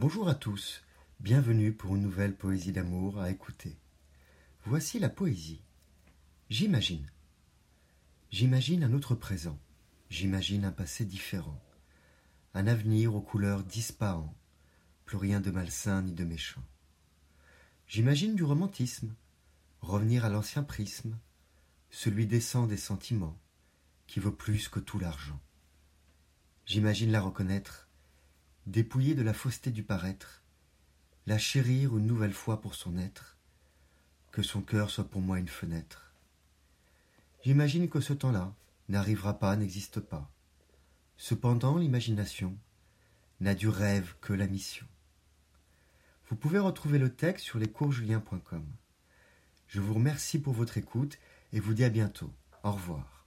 Bonjour à tous, bienvenue pour une nouvelle poésie d'amour à écouter. Voici la poésie. J'imagine. J'imagine un autre présent, j'imagine un passé différent, un avenir aux couleurs disparants, plus rien de malsain ni de méchant. J'imagine du romantisme, revenir à l'ancien prisme, celui décent des sentiments, qui vaut plus que tout l'argent. J'imagine la reconnaître, dépouillée de la fausseté du paraître, la chérir une nouvelle fois pour son être, que son cœur soit pour moi une fenêtre. J'imagine que ce temps-là n'arrivera pas, n'existe pas. Cependant, l'imagination n'a du rêve que la mission. Vous pouvez retrouver le texte sur lescoursjulien.com. Je vous remercie pour votre écoute et vous dis à bientôt. Au revoir.